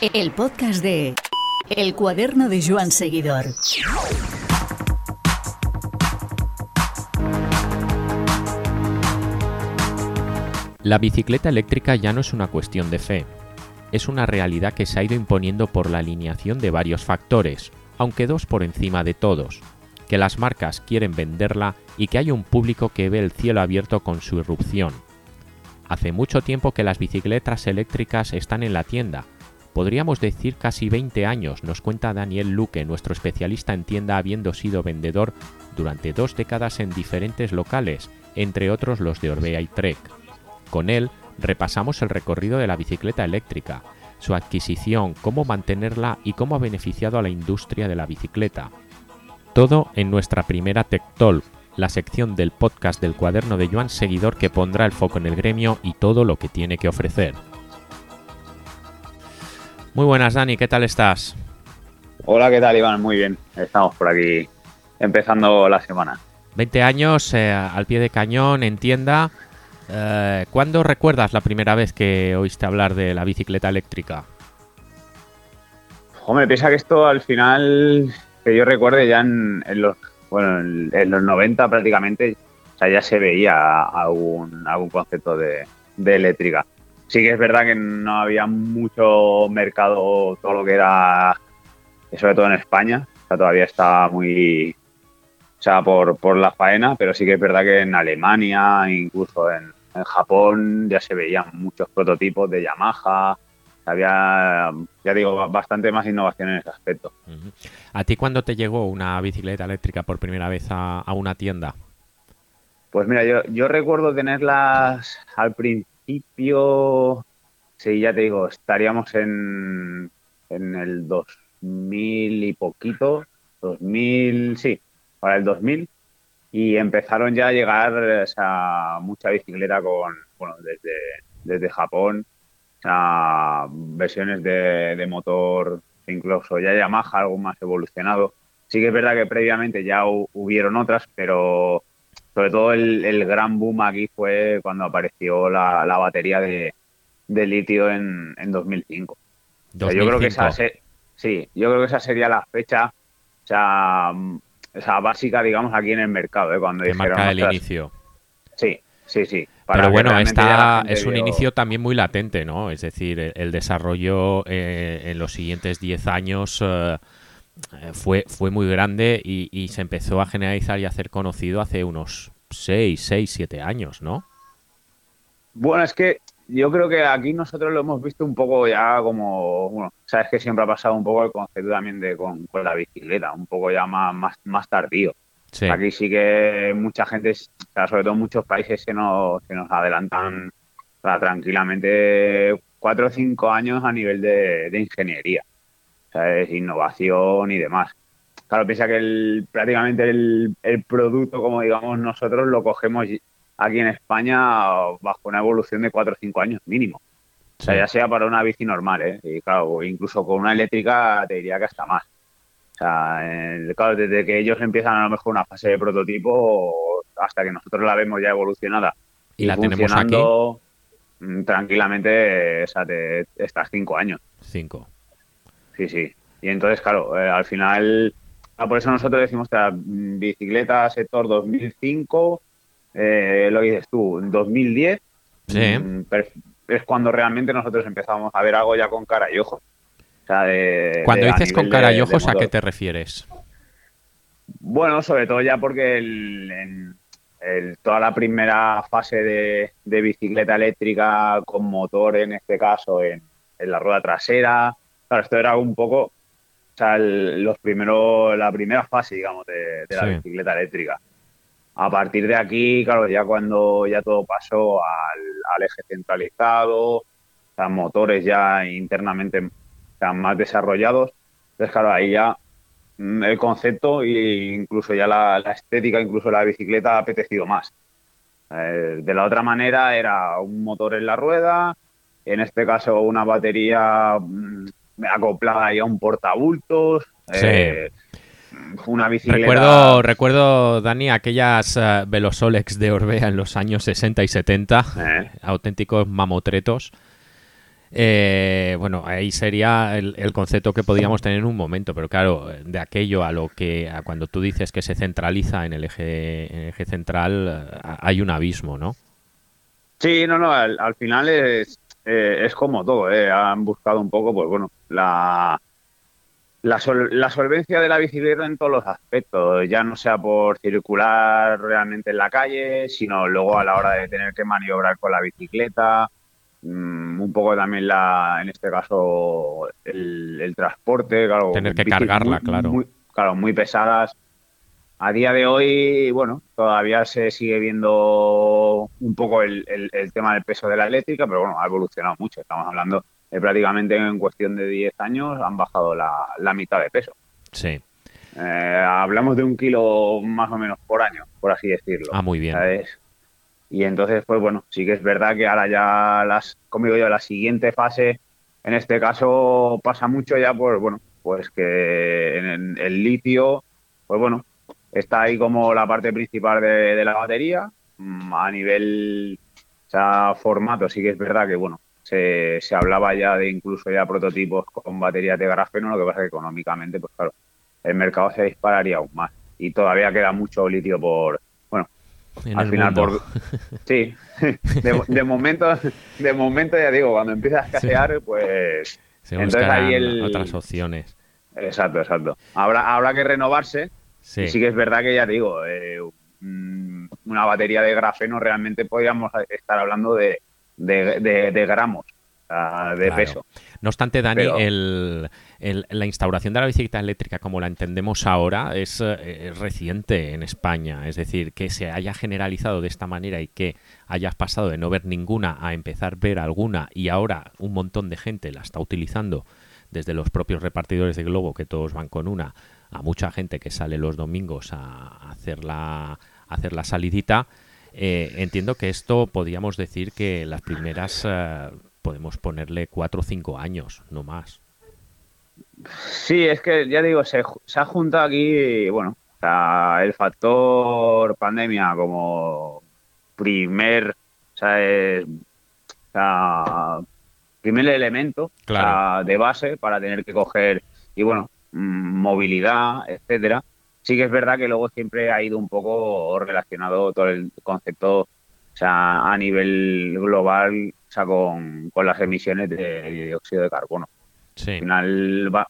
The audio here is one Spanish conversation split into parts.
El podcast de El cuaderno de Joan Seguidor. La bicicleta eléctrica ya no es una cuestión de fe, es una realidad que se ha ido imponiendo por la alineación de varios factores, aunque dos por encima de todos, que las marcas quieren venderla y que hay un público que ve el cielo abierto con su irrupción. Hace mucho tiempo que las bicicletas eléctricas están en la tienda, podríamos decir casi 20 años, nos cuenta Daniel Luque, nuestro especialista en tienda habiendo sido vendedor durante dos décadas en diferentes locales, entre otros los de Orbea y Trek. Con él repasamos el recorrido de la bicicleta eléctrica, su adquisición, cómo mantenerla y cómo ha beneficiado a la industria de la bicicleta. Todo en nuestra primera Tech Talk, la sección del podcast del cuaderno de Joan Seguidor que pondrá el foco en el gremio y todo lo que tiene que ofrecer. Muy buenas Dani, ¿qué tal estás? Hola, ¿qué tal Iván? Muy bien, estamos por aquí empezando la semana. 20 años eh, al pie de cañón en tienda eh, ¿Cuándo recuerdas la primera vez que oíste hablar de la bicicleta eléctrica? Hombre, piensa que esto al final, que yo recuerde ya en, los bueno, en, los 90 prácticamente, o sea, ya se veía algún, algún concepto de, eléctrica. Sí que es verdad que no había mucho mercado, todo lo que era, sobre todo en España, o sea, todavía estaba muy, o sea, por, por la faena, pero sí que es verdad que en Alemania, incluso en, en Japón ya se veían muchos prototipos de Yamaha, había, ya digo, bastante más innovación en ese aspecto. ¿A ti cuándo te llegó una bicicleta eléctrica por primera vez a, una tienda? Pues mira, yo, yo recuerdo tenerlas al principio, sí, ya te digo, estaríamos en, en el 2000 y poquito, 2000, sí, para el 2000, y empezaron ya a llegar o mucha bicicleta con, bueno, desde, desde Japón, versiones de, motor, incluso ya Yamaha, algo más evolucionado. Sí que es verdad que previamente ya hubieron otras, pero sobre todo el, gran boom aquí fue cuando apareció la, batería de, litio en, en 2005. yo creo que esa sí, yo creo que esa sería la fecha, o sea, esa básica, digamos, aquí en el mercado, ¿eh? cuando que marca el inicio. Sí, sí, sí. Pero bueno, está, es un inicio también muy latente, ¿no? Es decir, el, desarrollo eh, en los siguientes 10 años eh, fue, fue muy grande y, se empezó a generalizar y a hacer conocido hace unos 6, 6, 7 años, ¿no? Bueno, es que yo creo que aquí nosotros lo hemos visto un poco ya como, bueno, sabes que siempre ha pasado un poco el concepto también de con, la bicicleta, un poco ya más, más, tardío. Aquí sí que mucha gente, sobre todo muchos países se nos, se nos adelantan tranquilamente cuatro o cinco años a nivel de, ingeniería, ¿sabes? innovación y demás. Claro, piensa que el, prácticamente el, el producto, como digamos nosotros, lo cogemos aquí en España bajo una evolución de 4 o 5 años mínimo. O sea, ya sea para una bici normal, ¿eh? Y claro, incluso con una eléctrica te diría que hasta más. O sea, claro, desde que ellos empiezan a lo mejor una fase de prototipo hasta que nosotros la vemos ya evolucionada y, la tenemos aquí mm, tranquilamente, o sea, te, estás cinco años. Cinco. Sí, sí. Y entonces, claro, eh, al final, ah, por eso nosotros decimos que la bicicleta sector 2005 eh, lo dices tú, en 2010 mm, es cuando realmente nosotros empezamos a ver algo ya con cara y ojos. cuando dices con cara y ojos, ¿a qué te refieres? Bueno, sobre todo ya porque el, toda la primera fase de, bicicleta eléctrica con motor, en este caso, en, la rueda trasera, claro, esto era un poco, o sea, los primeros, la primera fase, digamos, de, la bicicleta eléctrica. A partir de aquí, claro, ya cuando ya todo pasó al, eje centralizado, o motores ya internamente más desarrollados, entonces claro, ahí ya mm, el concepto e incluso ya la, estética, incluso la bicicleta ha apetecido más. Eh, de la otra manera era un motor en la rueda, en este caso una batería mm, acoplada ya a un portabultos. Eh, una bicicleta. Recuerdo, recuerdo Dani, aquellas uh, Velosolex de Orbea en los años 60 y 70, eh. auténticos mamotretos. Eh, bueno, ahí sería el, concepto que podríamos tener en un momento, pero claro, de aquello a lo que a cuando tú dices que se centraliza en el eje, eje central, hay un abismo, ¿no? Sí, no, no, al, final es, eh, es como todo, ¿eh? han buscado un poco, pues bueno, la, la, la, solvencia de la bicicleta en todos los aspectos, ya no sea por circular realmente en la calle, sino luego a la hora de tener que maniobrar con la bicicleta, Mm, un poco también la, en este caso, el, transporte, claro. Tener que cargarla, claro. Muy, claro, muy pesadas. A día de hoy, bueno, todavía se sigue viendo un poco el, tema del peso de la eléctrica, pero bueno, ha evolucionado mucho. Estamos hablando de prácticamente en cuestión de 10 años han bajado la, mitad de peso. Sí. Eh, hablamos de un kilo más o menos por año, por así decirlo. Ah, muy bien. Y entonces, pues bueno, sí que es verdad que ahora ya, las, como digo yo, la siguiente fase, en este caso, pasa mucho ya por, bueno, pues que en el litio, pues bueno, está ahí como la parte principal de, la batería. Mm, a nivel, o sea, formato, sí que es verdad que, bueno, se, se hablaba ya de incluso ya prototipos con baterías de grafeno, lo que pasa que económicamente, pues claro, el mercado se dispararía aún más. Y todavía queda mucho litio por, al final por sí de, momento de momento ya digo cuando empiezas a escasear pues Se entonces ahí el... otras opciones exacto exacto habrá habrá que renovarse sí. Y sí que es verdad que ya digo eh, una batería de grafeno realmente podríamos estar hablando de, de gramos de peso. No obstante, Dani, la instauración de la bicicleta eléctrica como la entendemos ahora es, eh, reciente en España. Es decir, que se haya generalizado de esta manera y que hayas pasado de no ver ninguna a empezar a ver alguna y ahora un montón de gente la está utilizando desde los propios repartidores de Globo, que todos van con una, a mucha gente que sale los domingos a hacer la, hacer la salidita. Eh, entiendo que esto podríamos decir que las primeras eh, podemos ponerle cuatro o cinco años, no más. Sí, es que ya digo, se, ha juntado aquí, bueno, el factor pandemia como primer, o sea, primer elemento de base para tener que coger y bueno, movilidad, etcétera. Sí que es verdad que luego siempre ha ido un poco relacionado todo el concepto, o sea, a nivel global o sea, con, las emisiones de dióxido de carbono. Sí. Al final, va,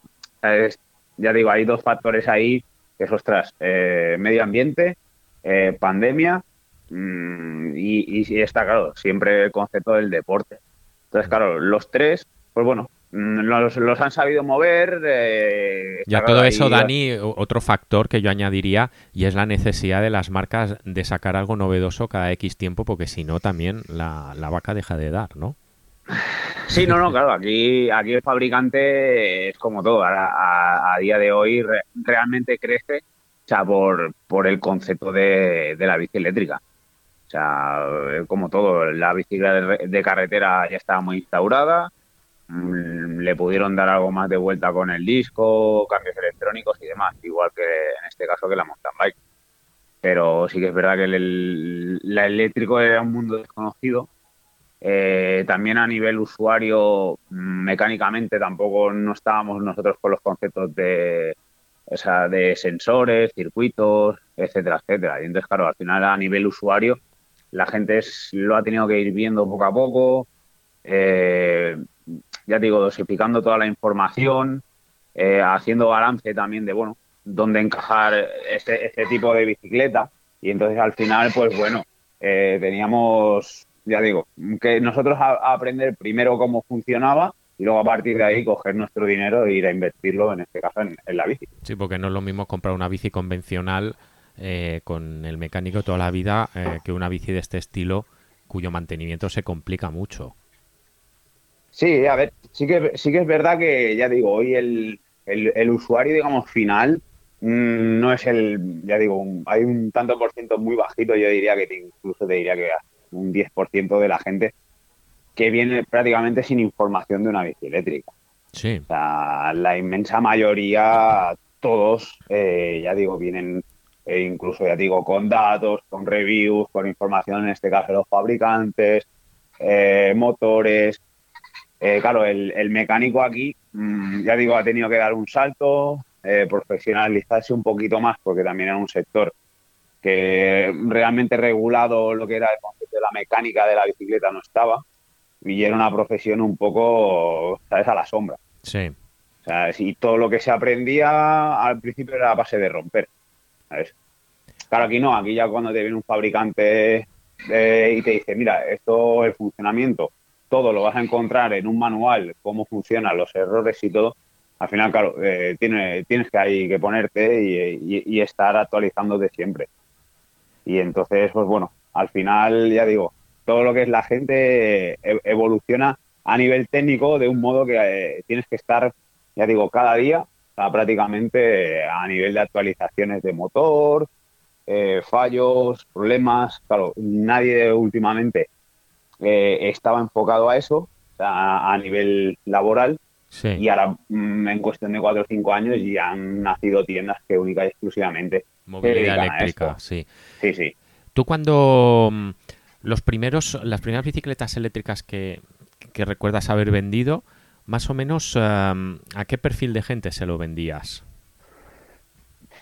ya digo, hay dos factores ahí que es, ostras, eh, medio ambiente, eh, pandemia mm, y, y, está, claro, siempre el concepto del deporte. Entonces, claro, los tres, pues bueno, Mm, los, han sabido mover. Eh, ya todo eso, Dani, otro factor que yo añadiría y es la necesidad de las marcas de sacar algo novedoso cada X tiempo porque si no también la, vaca deja de dar, ¿no? Sí, no, no, claro, aquí, aquí el fabricante es como todo, a, a, día de hoy realmente crece o sea, por, por el concepto de, de la bici eléctrica. O sea, como todo, la bicicleta de carretera ya estaba muy instaurada, le pudieron dar algo más de vuelta con el disco, cambios electrónicos y demás, igual que en este caso que la mountain bike. Pero sí que es verdad que el, la eléctrico era un mundo desconocido. Eh, también a nivel usuario, mm, mecánicamente tampoco no estábamos nosotros con los conceptos de, o sea, de sensores, circuitos, etcétera, etcétera. Y entonces, claro, al final a nivel usuario, la gente lo ha tenido que ir viendo poco a poco. Eh, ya digo, dosificando toda la información, eh, haciendo balance también de, bueno, dónde encajar este, este, tipo de bicicleta. Y entonces al final, pues bueno, eh, teníamos, ya digo, que nosotros a, aprender primero cómo funcionaba y luego a partir de ahí coger nuestro dinero e ir a invertirlo, en este caso, en, la bici. Sí, porque no es lo mismo comprar una bici convencional eh, con el mecánico toda la vida que una bici de este estilo cuyo mantenimiento se complica mucho. Sí, a ver, sí que, sí que es verdad que, ya digo, hoy el, el, usuario, digamos, final mm, no es el, ya digo, hay un tanto por ciento muy bajito, yo diría que incluso te diría que un 10% de la gente que viene prácticamente sin información de una bici eléctrica. Sí. O sea, la inmensa mayoría, todos, eh, ya digo, vienen eh, incluso, ya digo, con datos, con reviews, con información, en este caso, de los fabricantes, eh, motores, Eh, claro, el, mecánico aquí, mm, ya digo, ha tenido que dar un salto, eh, profesionalizarse un poquito más, porque también era un sector que realmente regulado lo que era el concepto de la mecánica de la bicicleta no estaba y era una profesión un poco, ¿sabes?, a la sombra. Sí. O sea, si todo lo que se aprendía al principio era a base de romper, ¿sabes? Claro, aquí no, aquí ya cuando te viene un fabricante eh, y te dice, mira, esto, el funcionamiento, todo lo vas a encontrar en un manual, cómo funcionan los errores y todo, al final, claro, eh, tienes, que ahí que ponerte y, y, estar actualizándote siempre. Y entonces, pues bueno, al final, ya digo, todo lo que es la gente eh, evoluciona a nivel técnico de un modo que eh, tienes que estar, ya digo, cada día, prácticamente a nivel de actualizaciones de motor, eh, fallos, problemas. Claro, nadie últimamente estaba enfocado a eso, a nivel laboral. Y ahora, mm, en cuestión de cuatro o cinco años, ya han nacido tiendas que única y exclusivamente. Movilidad eléctrica, sí. Sí, sí. Tú cuando mm, los primeros, las primeras bicicletas eléctricas que, recuerdas haber vendido, más o menos ¿a qué perfil de gente se lo vendías?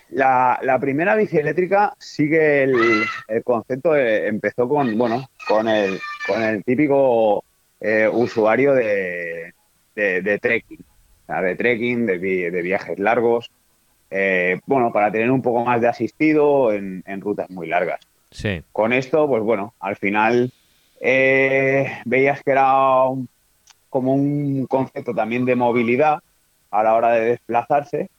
La, primera bici eléctrica sigue el, concepto, empezó con, bueno, con el, con el típico eh, usuario de, de, trekking, de trekking, de, viajes largos, eh, bueno, para tener un poco más de asistido en rutas muy largas. Con esto, pues bueno, al final eh, veías que era como un concepto también de movilidad a la hora de desplazarse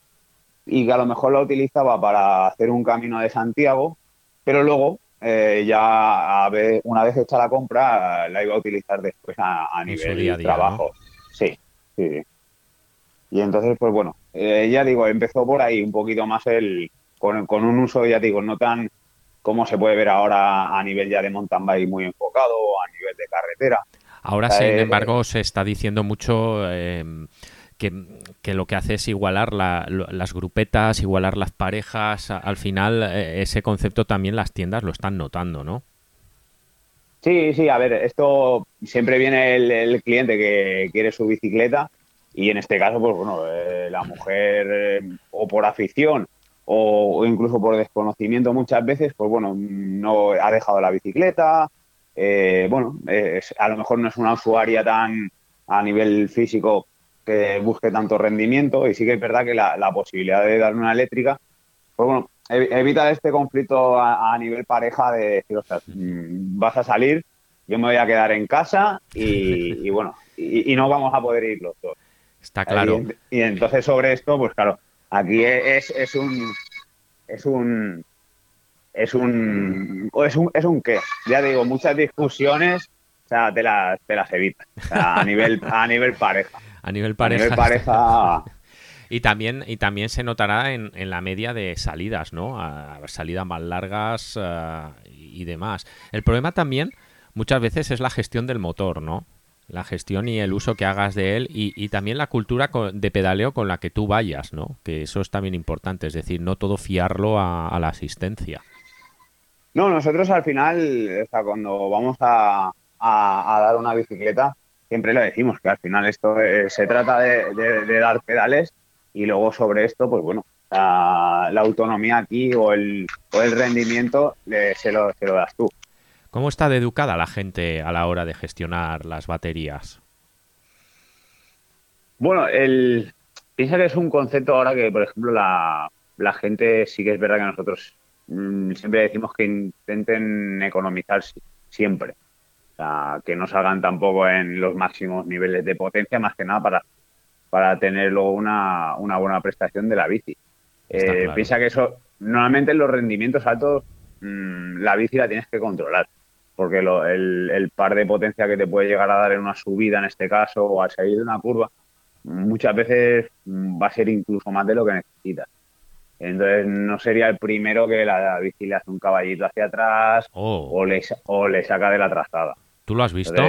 y que a lo mejor lo utilizaba para hacer un camino de Santiago, pero luego eh, ya una vez hecha la compra la iba a utilizar después a, nivel de trabajo. Sí, sí, Y entonces, pues bueno, eh, ya digo, empezó por ahí un poquito más el con, con un uso, ya digo, no tan como se puede ver ahora a nivel ya de mountain bike muy enfocado, a nivel de carretera. Ahora, sin eh, embargo, se está diciendo mucho que, lo que hace es igualar las grupetas, igualar las parejas. Al final, eh, ese concepto también las tiendas lo están notando, ¿no? Sí, sí, a ver, esto siempre viene el, cliente que quiere su bicicleta y en este caso, pues bueno, eh, la mujer o por afición o, incluso por desconocimiento muchas veces, pues bueno, no ha dejado la bicicleta, eh, bueno, a lo mejor no es una usuaria tan a nivel físico que busque tanto rendimiento y sí que es verdad que la, posibilidad de dar una eléctrica, pues bueno, evita este conflicto a, nivel pareja de decir, o sea, mm, vas a salir, yo me voy a quedar en casa y, bueno, y, no vamos a poder ir los dos. Está claro. y entonces sobre esto, pues claro, Aquí es, es un es un es un es un es un qué. Ya digo, muchas discusiones, o sea, te las te las evitas. a nivel a nivel pareja. A nivel pareja. A nivel pareja Y también, y también se notará en, en la media de salidas, ¿no? A, salidas más largas eh, y demás. El problema también muchas veces es la gestión del motor, ¿no? la gestión y el uso que hagas de él y, también la cultura de pedaleo con la que tú vayas, ¿no? Que eso es también importante, es decir, no todo fiarlo a, la asistencia. No, nosotros al final, o sea, cuando vamos a, dar una bicicleta, siempre le decimos que al final esto eh, se trata de, dar pedales y luego sobre esto, pues bueno, la, autonomía aquí o el, o el rendimiento se, lo, se lo das tú. ¿Cómo está educada la gente a la hora de gestionar las baterías? Bueno, el, piensa que es un concepto ahora que, por ejemplo, la, gente sí que es verdad que nosotros mm, siempre decimos que intenten economizar siempre. Sea, que no salgan tampoco en los máximos niveles de potencia, más que nada para, para tener luego una, buena prestación de la bici. Eh, piensa que eso, normalmente en los rendimientos altos, mm, la bici la tienes que controlar porque el, par de potencia que te puede llegar a dar en una subida en este caso o al salir de una curva, muchas veces va a ser incluso más de lo que necesitas. Entonces no sería el primero que la bici le hace un caballito hacia atrás oh. o, le, o le saca de la trazada. ¿Tú lo has visto?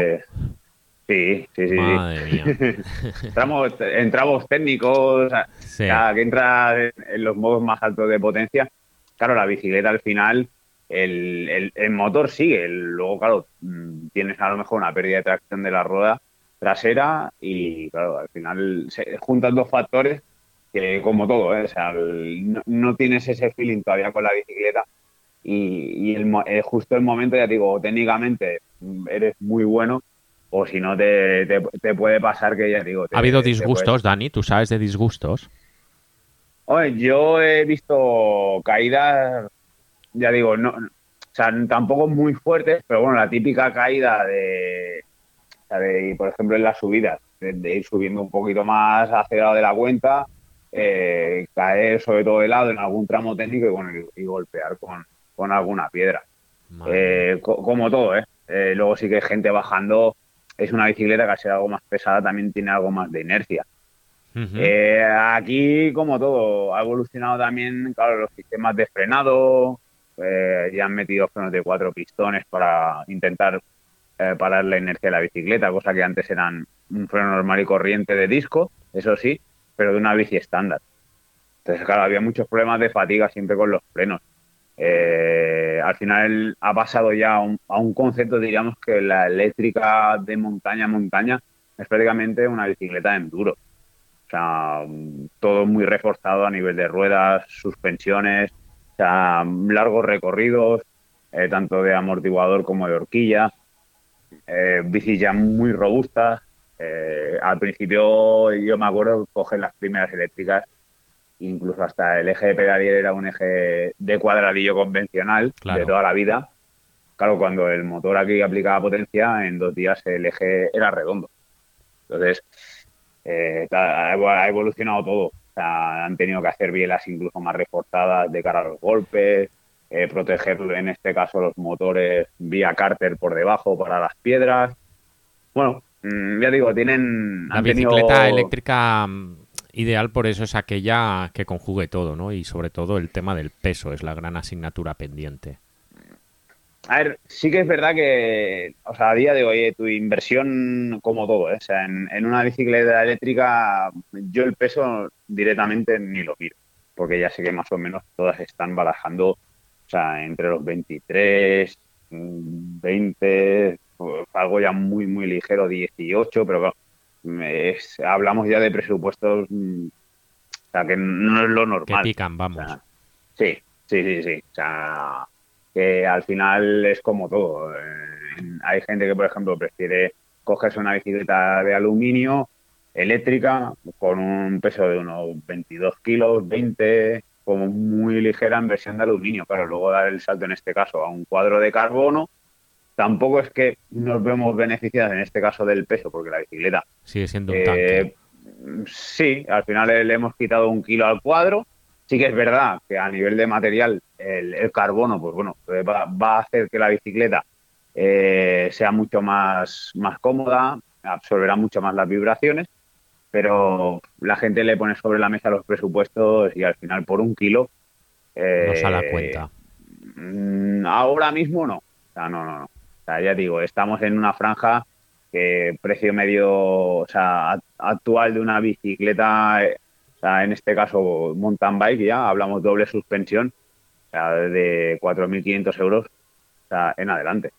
sí, sí, sí. entramos, en tramos técnicos, que entra en los modos más altos de potencia. Claro, la bicicleta al final el, el, motor sigue. luego, claro, mm, tienes a lo mejor una pérdida de tracción de la rueda trasera y claro, al final se juntan dos factores que como todo, ¿eh? o sea, no, tienes ese feeling todavía con la bicicleta y, el, eh, justo el momento, ya digo, técnicamente eres muy bueno o si no te, te, puede pasar que ya digo... ¿Ha habido disgustos, Dani? ¿Tú sabes de disgustos? Oye, yo he visto caídas, ya digo, no, o sea, tampoco muy fuertes, pero bueno, la típica caída de, de por ejemplo, en las subidas, de, ir subiendo un poquito más acelerado de la cuenta, eh, caer sobre todo de lado en algún tramo técnico y, bueno, y, golpear con, con, alguna piedra. Eh, como todo, ¿eh? ¿eh? Luego sí que hay gente bajando, es una bicicleta que al ser algo más pesada también tiene algo más de inercia. aquí, como todo, ha evolucionado también, claro, los sistemas de frenado, ya han metido frenos de cuatro pistones para intentar parar la inercia de la bicicleta, cosa que antes eran un freno normal y corriente de disco, eso sí, pero de una bici estándar. Entonces, claro, había muchos problemas de fatiga siempre con los frenos. Eh, al final ha pasado ya a un, concepto, diríamos que la eléctrica de montaña a montaña es prácticamente una bicicleta de enduro. O sea, todo muy reforzado a nivel de ruedas, suspensiones, o sea, largos recorridos, eh, tanto de amortiguador como de horquilla, eh, bicis ya muy robustas, eh, al principio yo me acuerdo coger las primeras eléctricas, incluso hasta el eje de pedalier era un eje de cuadradillo convencional de toda la vida. Claro, cuando el motor aquí aplicaba potencia, en dos días el eje era redondo. Entonces, eh, ha evolucionado todo. han tenido que hacer bielas incluso más reforzadas de cara a los golpes, eh, proteger en este caso los motores vía cárter por debajo para las piedras. Bueno, Mm, ya digo, tienen... La bicicleta eléctrica mm, ideal por eso es aquella que conjugue todo, ¿no? Y sobre todo el tema del peso es la gran asignatura pendiente. A ver, sí que es verdad que, o sea, a día de hoy tu inversión como todo, ¿eh? o sea, en, una bicicleta eléctrica yo el peso directamente ni lo miro, porque ya sé que más o menos todas están barajando, o sea, entre los 23, 20, algo ya muy, muy ligero, 18, pero hablamos ya de presupuestos, mm, o sea, que no es lo normal. Que pican, vamos. sí, sí, sí, sí. O sea, que al final es como todo. Eh, hay gente que, por ejemplo, prefiere cogerse una bicicleta de aluminio eléctrica con un peso de unos 22 kilos, 20, como muy ligera en versión de aluminio, pero luego dar el salto en este caso a un cuadro de carbono Tampoco es que nos vemos beneficiados en este caso del peso, porque la bicicleta sigue siendo un tanque. Eh, sí, al final le, hemos quitado un kilo al cuadro. Sí que es verdad que a nivel de material el, carbono, pues bueno, eh, va, a hacer que la bicicleta eh, sea mucho más, más cómoda, absorberá mucho más las vibraciones, pero la gente le pone sobre la mesa los presupuestos y al final por un kilo... no sale a cuenta. Mm, ahora mismo no. O sea, no, no, no ya digo, estamos en una franja que precio medio o sea, actual de una bicicleta, o sea, en este caso mountain bike ya, hablamos doble suspensión, o sea, de 4.500 euros en adelante.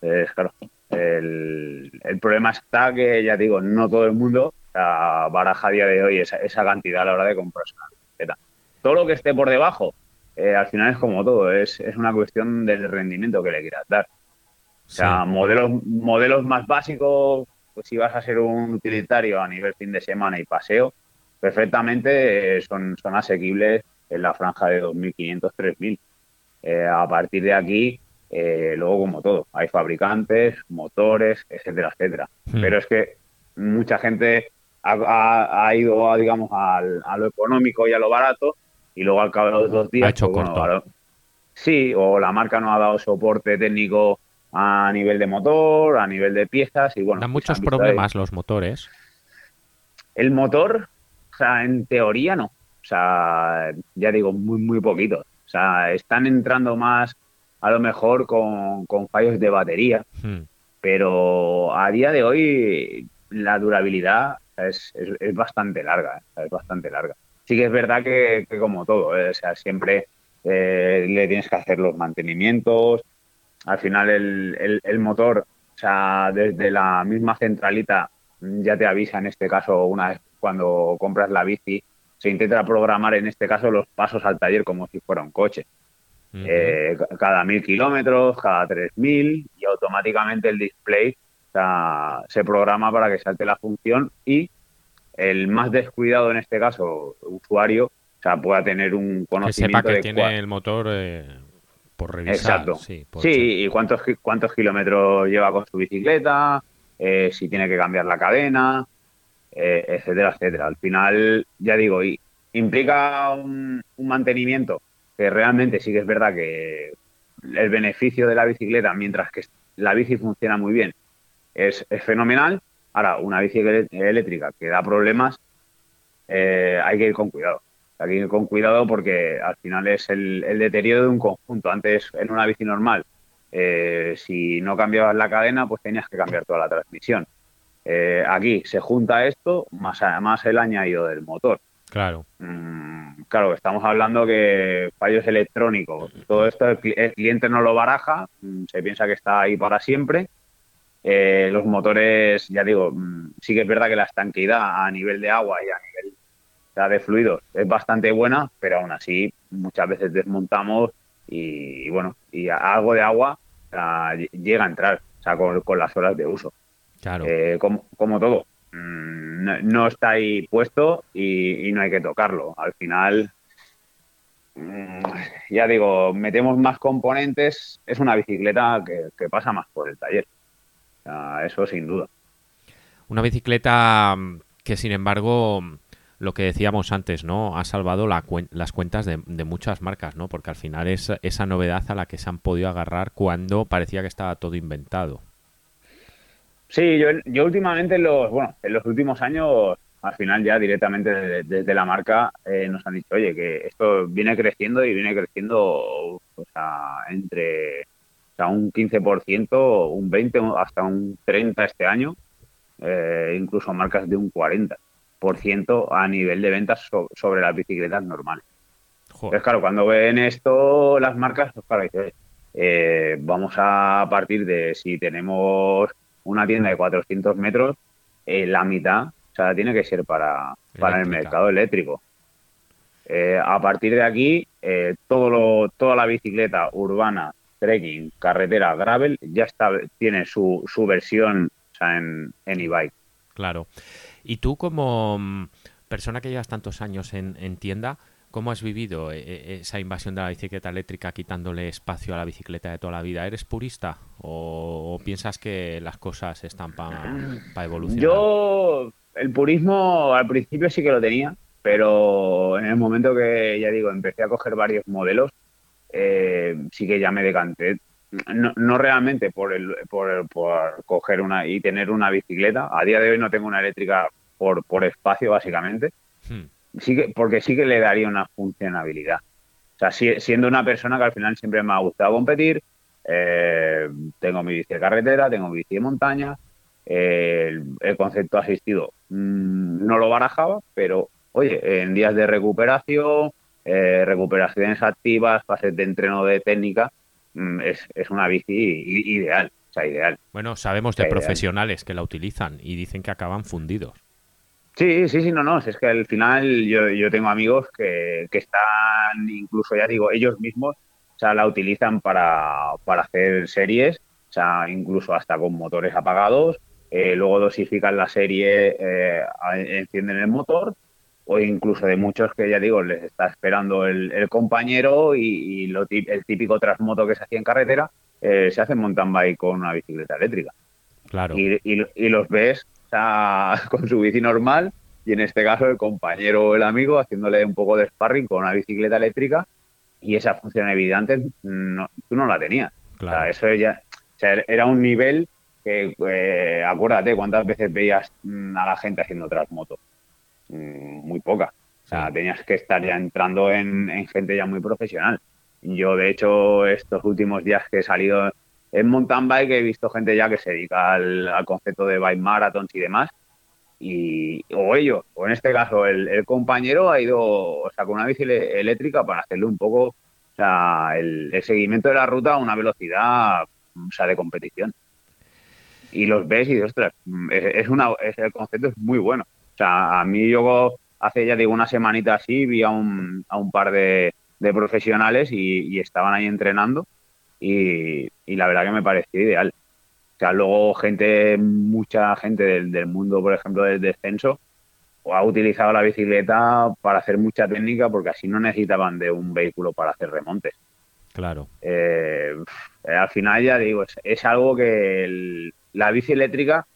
Entonces, claro, el, problema está que, ya digo, no todo el mundo baraja a día de hoy esa, esa cantidad a la hora de comprarse una bicicleta. Todo lo que esté por debajo, eh, al final es como todo, es, es una cuestión del rendimiento que le quieras dar. O sea, modelos, modelos más básicos, pues si vas a ser un utilitario a nivel fin de semana y paseo, perfectamente eh, son, son asequibles en la franja de 2.500, 3.000. Eh, a partir de aquí, eh, luego como todo, hay fabricantes, motores, etcétera, etcétera. Hmm. Pero es que mucha gente ha, ido, digamos, a lo económico y a lo barato y luego al cabo de los dos días... Ha hecho pues, corto. sí, o la marca no ha dado soporte técnico a nivel de motor, a nivel de piezas y bueno. Dan pues muchos problemas los motores. El motor, o sea, en teoría no. O sea, ya digo, muy, muy poquito. O sea, están entrando más a lo mejor con, fallos de batería. Hmm. Pero a día de hoy la durabilidad es, es, bastante larga. Es bastante larga. Sí que es verdad que, como todo, ¿eh? o sea, siempre eh, le tienes que hacer los mantenimientos, al final el, el, motor, o sea, desde la misma centralita ya te avisa en este caso una vez cuando compras la bici, se intenta programar en este caso los pasos al taller como si fuera un coche. Eh, cada mil kilómetros, cada tres mil y automáticamente el display se programa para que salte la función y el más descuidado en este caso, usuario, o sea, pueda tener un conocimiento que sepa que tiene el motor eh, por revisar. Exacto. Sí, y cuántos, cuántos kilómetros lleva con su bicicleta, eh, si tiene que cambiar la cadena, etcétera, etcétera. Al final, ya digo, y implica un mantenimiento que realmente sí que es verdad que el beneficio de la bicicleta, mientras que la bici funciona muy bien, es, fenomenal. Ahora, una bici eléctrica que da problemas, eh, hay que ir con cuidado. Ir con cuidado porque al final es el, deterioro de un conjunto. Antes, en una bici normal, eh, si no cambiabas la cadena, pues tenías que cambiar toda la transmisión. Eh, aquí se junta esto más, más el añadido del motor. Claro. Mm, claro, estamos hablando que fallos electrónicos, todo esto el, cliente no lo baraja, mm, se piensa que está ahí para siempre. Eh, los motores, ya digo, mm, sí que es verdad que la estanqueidad a nivel de agua y a nivel de fluidos es bastante buena, pero aún así muchas veces desmontamos y, bueno, y algo de agua llega a entrar, o sea, con, las horas de uso. Claro. Eh, como, como todo, Mm, no, está ahí puesto y, no hay que tocarlo. Al final, mm, ya digo, metemos más componentes, es una bicicleta que, pasa más por el taller. eso sin duda. Una bicicleta mm, que, sin embargo, lo que decíamos antes, ¿no? Ha salvado las cuentas de, muchas marcas, ¿no? Porque al final es esa novedad a la que se han podido agarrar cuando parecía que estaba todo inventado. Sí, yo, yo últimamente, en los, bueno, en los últimos años, al final ya directamente desde, la marca eh, nos han dicho, oye, que esto viene creciendo y viene creciendo o sea, entre o sea, un 15%, un 20%, hasta un 30% este año, eh, incluso marcas de un 40% a nivel de ventas sobre las bicicletas normales. Entonces, claro, cuando ven esto las marcas, pues claro, dicen, eh, vamos a partir de si tenemos una tienda de 400 metros, eh, la mitad, o sea, tiene que ser para, para el mercado eléctrico. Eh, a partir de aquí, todo lo, toda la bicicleta urbana, trekking, carretera, gravel, ya está, tiene su, su versión en, en e-bike. Claro. Y tú como mm, persona que llevas tantos años en, en tienda, ¿Cómo has vivido eh, eh, esa invasión de la bicicleta eléctrica quitándole espacio a la bicicleta de toda la vida? ¿Eres purista o, piensas que las cosas están para evolucionar? Yo, el purismo al principio sí que lo tenía, pero en el momento que, ya digo, empecé a coger varios modelos, eh, sí que ya me decanté. No, realmente por, el, por, por coger una y tener una bicicleta. A día de hoy no tengo una eléctrica por, por espacio, básicamente. Hmm sí que, porque sí que le daría una funcionabilidad. O sea, siendo una persona que al final siempre me ha gustado competir, eh, tengo mi bici de carretera, tengo mi bici de montaña, el, concepto asistido mm, no lo barajaba, pero oye, en días de recuperación, eh, recuperaciones activas, fases de entreno de técnica, es, es, una bici ideal. O sea, ideal. Bueno, sabemos de profesionales que la utilizan y dicen que acaban fundidos. Sí, sí, sí, no, no. Es que al final yo, yo tengo amigos que, que, están, incluso ya digo, ellos mismos, o sea, la utilizan para, para hacer series, o sea, incluso hasta con motores apagados. Eh, luego dosifican la serie, eh, encienden el motor, o incluso de muchos que ya digo, les está esperando el, compañero y, lo, el típico transmoto que se hacía en carretera, eh, se hace en mountain bike con una bicicleta eléctrica. Claro. Y, y, y los ves con su bici normal y en este caso el compañero o el amigo haciéndole un poco de sparring con una bicicleta eléctrica y esa función evidente no, tú no la tenías. eso ya era un nivel que, eh, acuérdate, ¿cuántas veces veías mm, a la gente haciendo transmoto? Mm, muy poca. O sea, tenías que estar ya entrando en, gente ya muy profesional. Yo, de hecho, estos últimos días que he salido en mountain bike he visto gente ya que se dedica al, concepto de bike marathons y demás. Y, o ellos, o en este caso el, compañero ha ido o sea, con una bici eléctrica para hacerle un poco o sea, el, seguimiento de la ruta a una velocidad o sea, de competición. y los ves y dices, ostras, es, una, el concepto es muy bueno. Sea, a mí yo hace ya digo una semanita así vi a un, a un par de, profesionales y, estaban ahí entrenando y, la verdad que me pareció ideal. O sea, luego gente, mucha gente del, del mundo, por ejemplo, del descenso, ha utilizado la bicicleta para hacer mucha técnica porque así no necesitaban de un vehículo para hacer remontes. Claro. Eh, al final ya digo, es, algo que la bici eléctrica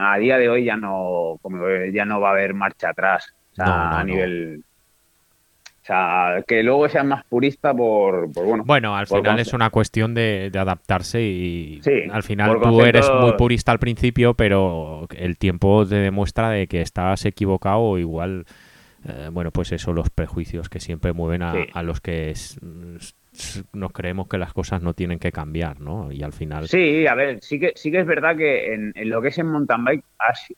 a día de hoy ya no, como ya no va a haber marcha atrás a nivel o sea, que luego sean más purista por, bueno. Bueno, al final es una cuestión de, adaptarse y al final tú eres muy purista al principio, pero el tiempo te demuestra de que estás equivocado o igual, eh, bueno, pues eso, los prejuicios que siempre mueven a, los que nos creemos que las cosas no tienen que cambiar, ¿no? Y al final... Sí, a ver, sí que, sí que es verdad que en, lo que es en mountain bike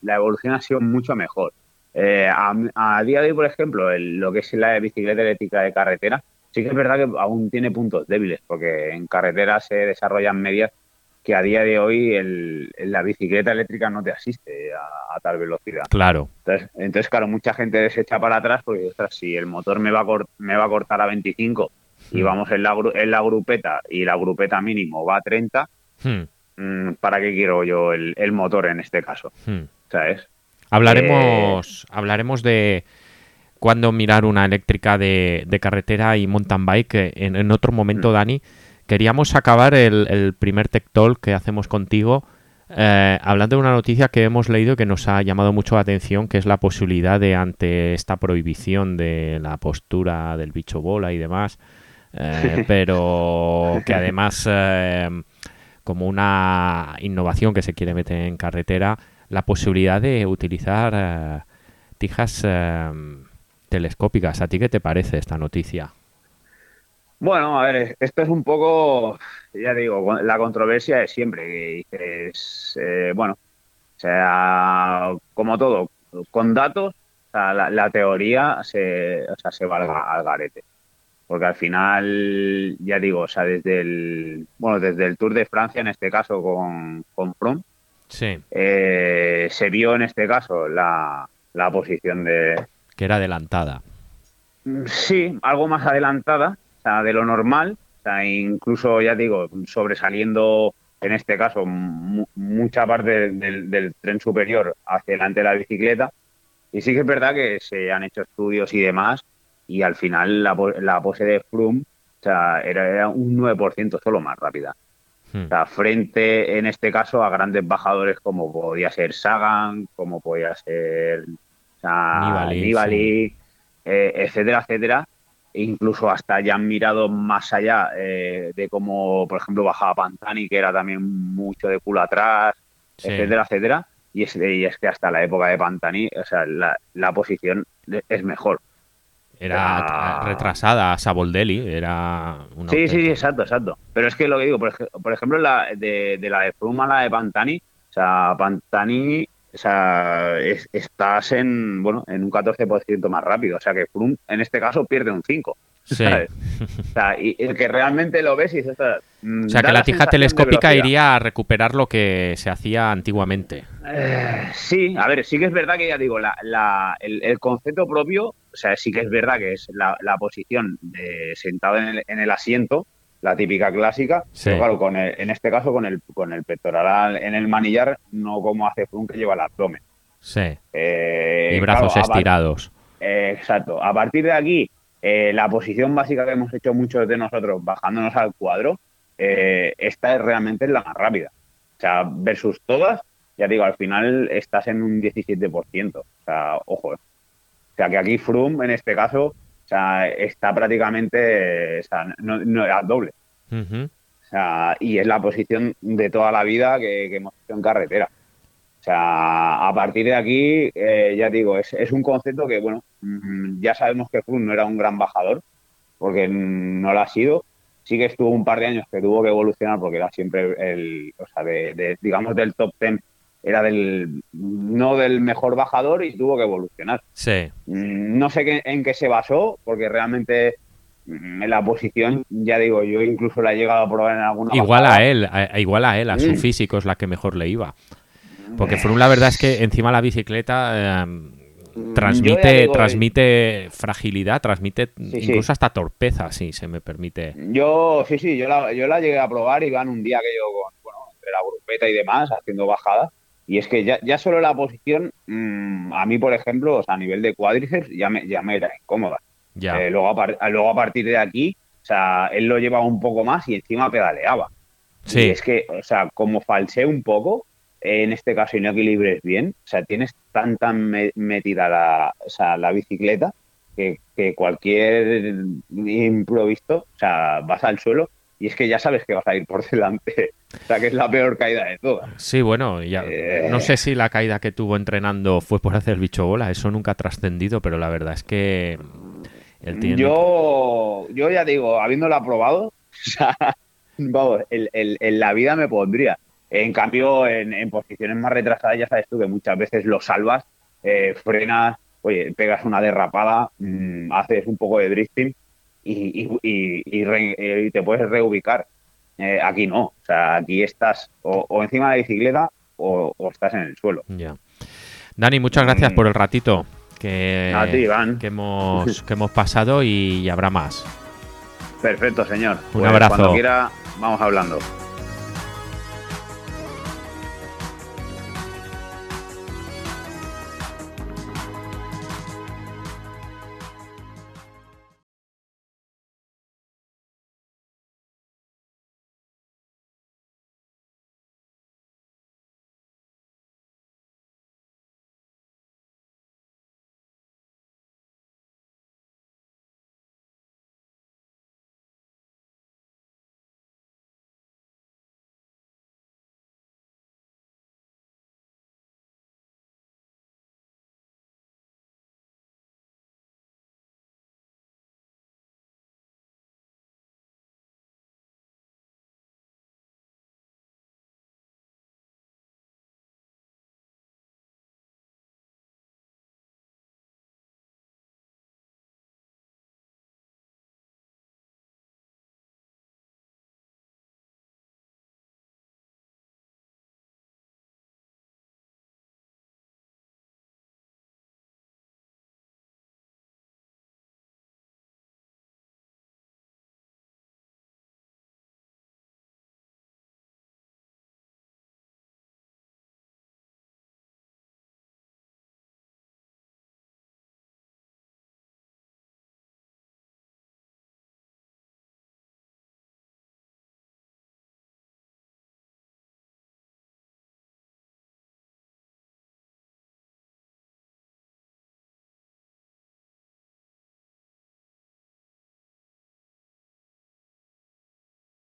la evolución ha sido mucho mejor. Eh, a, día de hoy, por ejemplo, lo que es la bicicleta eléctrica de carretera, sí que es verdad que aún tiene puntos débiles, porque en carretera se desarrollan medias que a día de hoy la bicicleta eléctrica no te asiste a, tal velocidad. Claro. Entonces, claro, mucha gente se echa para atrás porque, ostras, si el motor me va a, me va a cortar a 25 y hmm. vamos en la, en la grupeta y la grupeta mínimo va a 30, hmm. mm, ¿para qué quiero yo el, motor en este caso? Hmm. ¿Sabes? Hablaremos, eh, hablaremos de cuándo mirar una eléctrica de, carretera y mountain bike en, otro momento. Dani. Queríamos acabar el, primer Tech Talk que hacemos contigo eh, hablando de una noticia que hemos leído que nos ha llamado mucho la atención, que es la posibilidad de, ante esta prohibición de la postura del bicho bola y demás, eh, pero que además, como una innovación que se quiere meter en carretera, la posibilidad de utilizar eh, tijas eh, telescópicas. ¿A ti qué te parece esta noticia? Bueno, a ver, esto es un poco, ya digo, la controversia es siempre. Que eh, bueno, o sea, como todo, con datos, la, teoría se, o sea, se va al, garete. Porque al final, ya digo, o sea, desde el, bueno, desde el Tour de Francia, en este caso con, con Froome, Sí. Eh, se vio en este caso la, posición de... Que era adelantada. Sí, algo más adelantada, o de lo normal, o sea, incluso, ya digo, sobresaliendo en este caso mucha parte del, tren superior hacia delante de la bicicleta. Y sí que es verdad que se han hecho estudios y demás, y al final la, la pose de Froome o sea, era, era un 9% solo más rápida. Hmm. frente en este caso a grandes bajadores como podía ser Sagan, como podía ser Nibali, eh, etcétera, etcétera. Incluso hasta ya han mirado más allá eh, de cómo, por ejemplo, bajaba Pantani, que era también mucho de culo atrás, etcétera, etcétera. Y es, y es, que hasta la época de Pantani, o sea, la, la posición es mejor. Era retrasada a Saboldelli, era una Sí, sí, exacto, exacto. Pero es que lo que digo, por, ejemplo, la, de, la de Froome a la de Pantani, o sea, Pantani, o sea, estás en, bueno, en un 14% más rápido, o sea que Froome en este caso pierde un 5. Sí. O sea, y el que realmente lo ves y dices, mm, O sea, que la tija telescópica iría a recuperar lo que se hacía antiguamente. Eh, sí, a ver, sí que es verdad que ya digo, la, el, concepto propio, o sea, sí que es verdad que es la, posición de sentado en el, asiento, la típica clásica, pero claro, con en este caso con el, con el pectoral en el manillar, no como hace Froome que lleva el abdomen. Sí. Eh, y brazos estirados. exacto. A partir de aquí, eh, la posición básica que hemos hecho muchos de nosotros bajándonos al cuadro, eh, esta es realmente la más rápida. O sea, versus todas, ya digo, al final estás en un 17%. O sea, ojo. Eh. O sea, que aquí Froome, en este caso, o sea, está prácticamente, o sea, no, no al doble. O sea, y es la posición de toda la vida que hemos hecho en carretera. O sea, a partir de aquí, eh, ya digo, es, es, un concepto que, bueno, mm, ya sabemos que Froome no era un gran bajador, porque no lo ha sido. Sí que estuvo un par de años que tuvo que evolucionar porque era siempre el, o sea, de, digamos, del top ten, era del, no del mejor bajador y tuvo que evolucionar. Sí. Mm, no sé en qué se basó, porque realmente mm, en la posición, ya digo, yo incluso la he llegado a probar en alguna Igual bajada. a él, a- igual a él, a su Mm. físico es la que mejor le iba. Porque Froome la verdad es que encima la bicicleta eh, Mm, transmite, digo, transmite fragilidad, transmite Sí, sí. incluso hasta torpeza, si se me permite. Yo, sí, sí, yo la, yo la llegué a probar y van un día que yo, con, bueno, entre la grupeta y demás, haciendo bajadas. Y es que ya, ya solo la posición, mm, a mí, por ejemplo, o sea, a nivel de cuádriceps, ya me, ya me era incómoda. Ya. Eh, luego, a par- luego, a partir de aquí, o sea, él lo llevaba un poco más y encima pedaleaba. Sí. Y es que, o sea, como falsé un poco, en este caso y no equilibres bien, o sea, tienes tan, tan me- metida la, o sea, la bicicleta que, que cualquier improvisto, o sea, vas al suelo y es que ya sabes que vas a ir por delante. O sea, que es la peor caída de todas. Sí, bueno, ya, Eh. no sé si la caída que tuvo entrenando fue por hacer bicho bola, eso nunca ha trascendido, pero la verdad es que él tiene... Yo, yo ya digo, habiéndola probado, o sea, vamos, en, en- en la vida me pondría. En cambio, en, en posiciones más retrasadas, ya sabes tú que muchas veces lo salvas, eh, frenas, oye, pegas una derrapada, mm, haces un poco de drifting y, y- y- y re- y te puedes reubicar. Eh, aquí no, o sea, aquí estás o, o encima de la bicicleta o, o estás en el suelo. Ya. Dani, muchas gracias Mm. por el ratito que, A ti, Iván. que, hemos, que hemos pasado y habrá más. Perfecto, señor. Un Pues abrazo. Cuando quiera, vamos hablando.